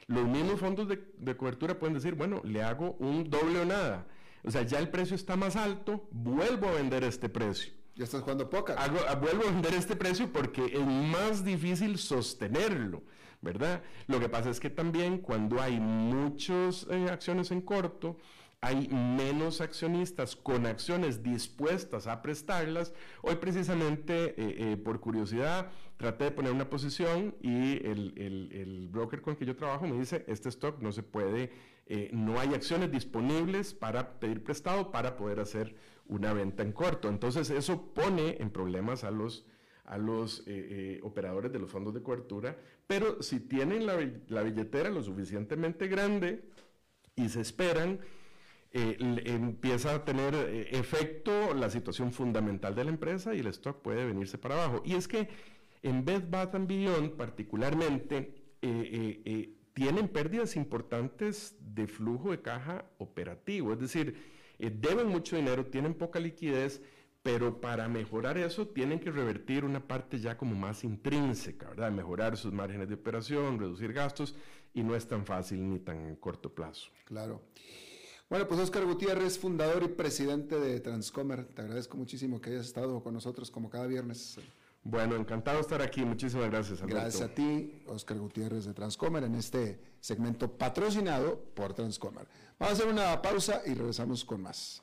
los mismos fondos de, cobertura pueden decir, bueno, le hago un doble o nada. O sea, ya el precio está más alto, vuelvo a vender este precio. Ya estás jugando poca. vuelvo a vender este precio porque es más difícil sostenerlo. ¿Verdad? Lo que pasa es que también cuando hay muchas eh, acciones en corto, hay menos accionistas con acciones dispuestas a prestarlas. Hoy precisamente, eh, eh, por curiosidad, traté de poner una posición y el, el, broker con el que yo trabajo me dice, este stock no se puede, no hay acciones disponibles para pedir prestado para poder hacer una venta en corto. Entonces eso pone en problemas a los a los operadores de los fondos de cobertura pero si tienen la, billetera lo suficientemente grande y se esperan, eh, empieza a tener eh, efecto la situación fundamental de la empresa y el stock puede venirse para abajo. Y es que en Bed Bath Beyond particularmente eh, tienen pérdidas importantes de flujo de caja operativo, es decir, deben mucho dinero, tienen poca liquidez pero para mejorar eso tienen que revertir una parte ya como más intrínseca, ¿verdad? Mejorar sus márgenes de operación, reducir gastos y no es tan fácil ni tan corto plazo. Claro. Bueno, pues Oscar Gutiérrez, fundador y presidente de Transcomer, te agradezco muchísimo que hayas estado con nosotros como cada viernes. Bueno, encantado de estar aquí. Muchísimas gracias. Alberto. Gracias a ti, Oscar Gutiérrez de Transcomer, en este segmento patrocinado por Transcomer. Vamos a hacer una pausa y regresamos con más.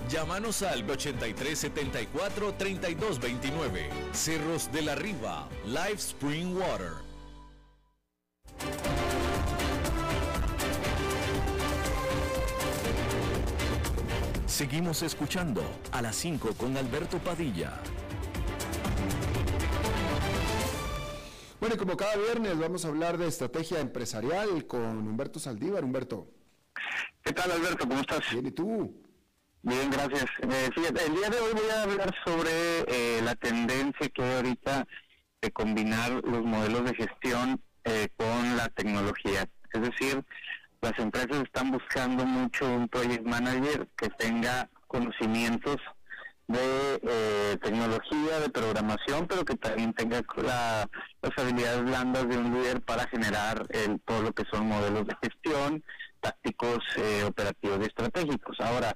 Llámanos al 8374 3229. Cerros de la Riva, Live Spring Water. Seguimos escuchando a las 5 con Alberto Padilla. Bueno, y como cada viernes vamos a hablar de estrategia empresarial con Humberto Saldívar. Humberto. ¿Qué tal, Alberto? ¿Cómo estás? Bien, ¿y tú? Bien, gracias. Eh, el día de hoy voy a hablar sobre eh, la tendencia que hay ahorita de combinar los modelos de gestión eh, con la tecnología. Es decir, las empresas están buscando mucho un project manager que tenga conocimientos de tecnología, de programación, pero que también tenga las habilidades blandas de un líder para generar todo lo que son modelos de gestión, tácticos, operativos y estratégicos. Ahora,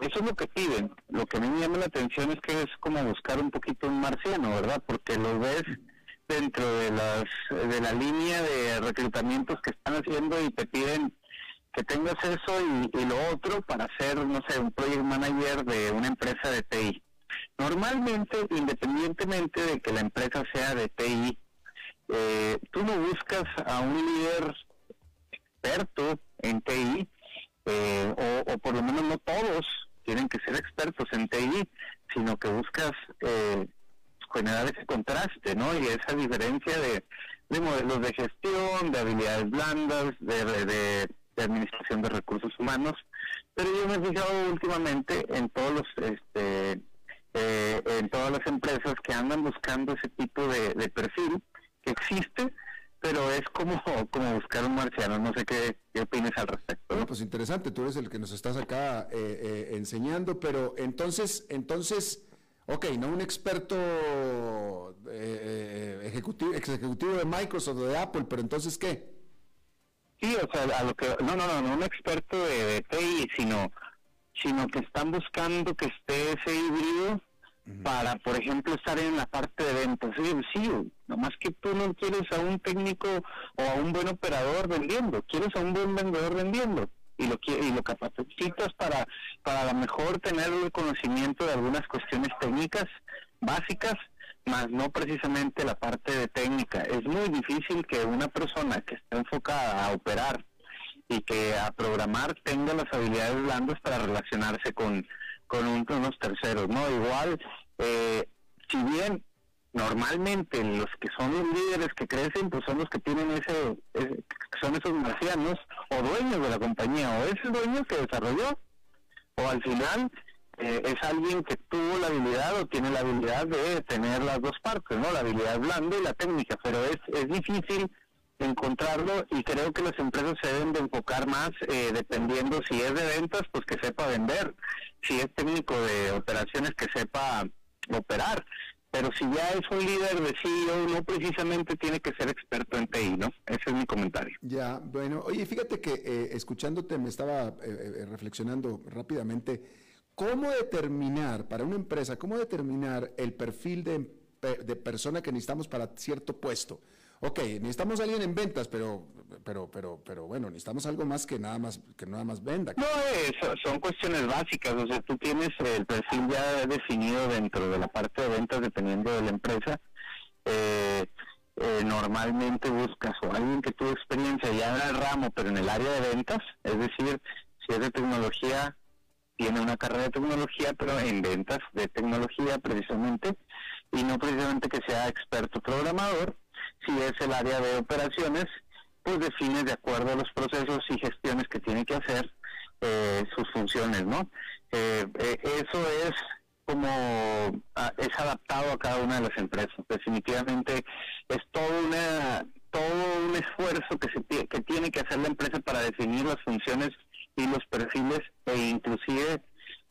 eso es lo que piden. Lo que a mí me llama la atención es que es como buscar un poquito un marciano, ¿verdad? Porque lo ves dentro de las de la línea de reclutamientos que están haciendo y te piden que tengas eso y, lo otro para ser, no sé, un project manager de una empresa de TI. Normalmente, independientemente de que la empresa sea de TI, eh, tú no buscas a un líder experto en TI, eh, o, o por lo menos no todos tienen que ser expertos en TI, sino que buscas eh, generar ese contraste, ¿no? Y esa diferencia de, modelos de gestión, de habilidades blandas, de, administración de recursos humanos. Pero yo me he fijado últimamente en todos los, este, eh, en todas las empresas que andan buscando ese tipo de, de perfil que existe, pero es como, como buscar un marciano, no sé qué, qué opinas al respecto. Bueno, pues interesante, tú eres el que nos estás acá eh, eh, enseñando, pero entonces, entonces, ok, no un experto eh, ejecutivo, ejecutivo de Microsoft o de Apple, pero entonces, ¿qué? Sí, o sea, a lo que, no, no, no, no un experto de, de TI, sino, sino que están buscando que esté ese híbrido para, por ejemplo, estar en la parte de ventas. Sí, sí, nomás que tú no quieres a un técnico o a un buen operador vendiendo, quieres a un buen vendedor vendiendo y lo y lo capacitas para para a lo mejor tener el conocimiento de algunas cuestiones técnicas básicas más no precisamente la parte de técnica es muy difícil que una persona que esté enfocada a operar y que a programar tenga las habilidades blandas para relacionarse con con unos terceros, ¿no? Igual, eh, si bien normalmente los que son los líderes que crecen, pues son los que tienen ese, son esos marcianos o dueños de la compañía, o ese dueño que desarrolló, o al final eh, es alguien que tuvo la habilidad o tiene la habilidad de tener las dos partes, ¿no? La habilidad blanda y la técnica, pero es, es difícil encontrarlo y creo que las empresas se deben de enfocar más eh, dependiendo si es de ventas pues que sepa vender si es técnico de operaciones que sepa operar. Pero si ya es un líder de CEO no precisamente tiene que ser experto en TI no ese es mi comentario. Ya bueno oye fíjate que eh, escuchándote me estaba eh, reflexionando rápidamente cómo determinar para una empresa cómo determinar el perfil de, de persona que necesitamos para cierto puesto ok, necesitamos a alguien en ventas, pero, pero, pero, pero bueno, necesitamos algo más que nada más, que nada más venda. No, eso, son cuestiones básicas, o sea, tú tienes el perfil ya definido dentro de la parte de ventas dependiendo de la empresa. Eh, eh, normalmente buscas o alguien que tuvo experiencia ya en el ramo, pero en el área de ventas, es decir, si es de tecnología, tiene una carrera de tecnología, pero en ventas de tecnología precisamente, y no precisamente que sea experto programador, si es el área de operaciones, pues define de acuerdo a los procesos y gestiones que tiene que hacer eh, sus funciones, ¿no? Eh, eh, eso es como ah, es adaptado a cada una de las empresas. Definitivamente es todo una todo un esfuerzo que se que tiene que hacer la empresa para definir las funciones y los perfiles e inclusive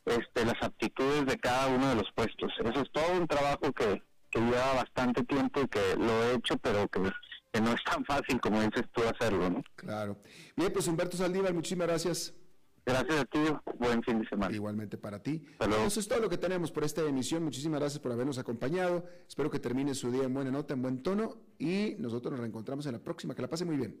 este, las aptitudes de cada uno de los puestos. Eso es todo un trabajo que, que lleva bastante tiempo y que lo he hecho, pero que, que no es tan fácil como dices tú hacerlo, ¿no? Claro. Bien, pues Humberto Saldívar, muchísimas gracias. Gracias a ti, buen fin de semana. Igualmente para ti. Eso es todo lo que tenemos por esta emisión. Muchísimas gracias por habernos acompañado. Espero que termine su día en buena nota, en buen tono y nosotros nos reencontramos en la próxima. Que la pase muy bien.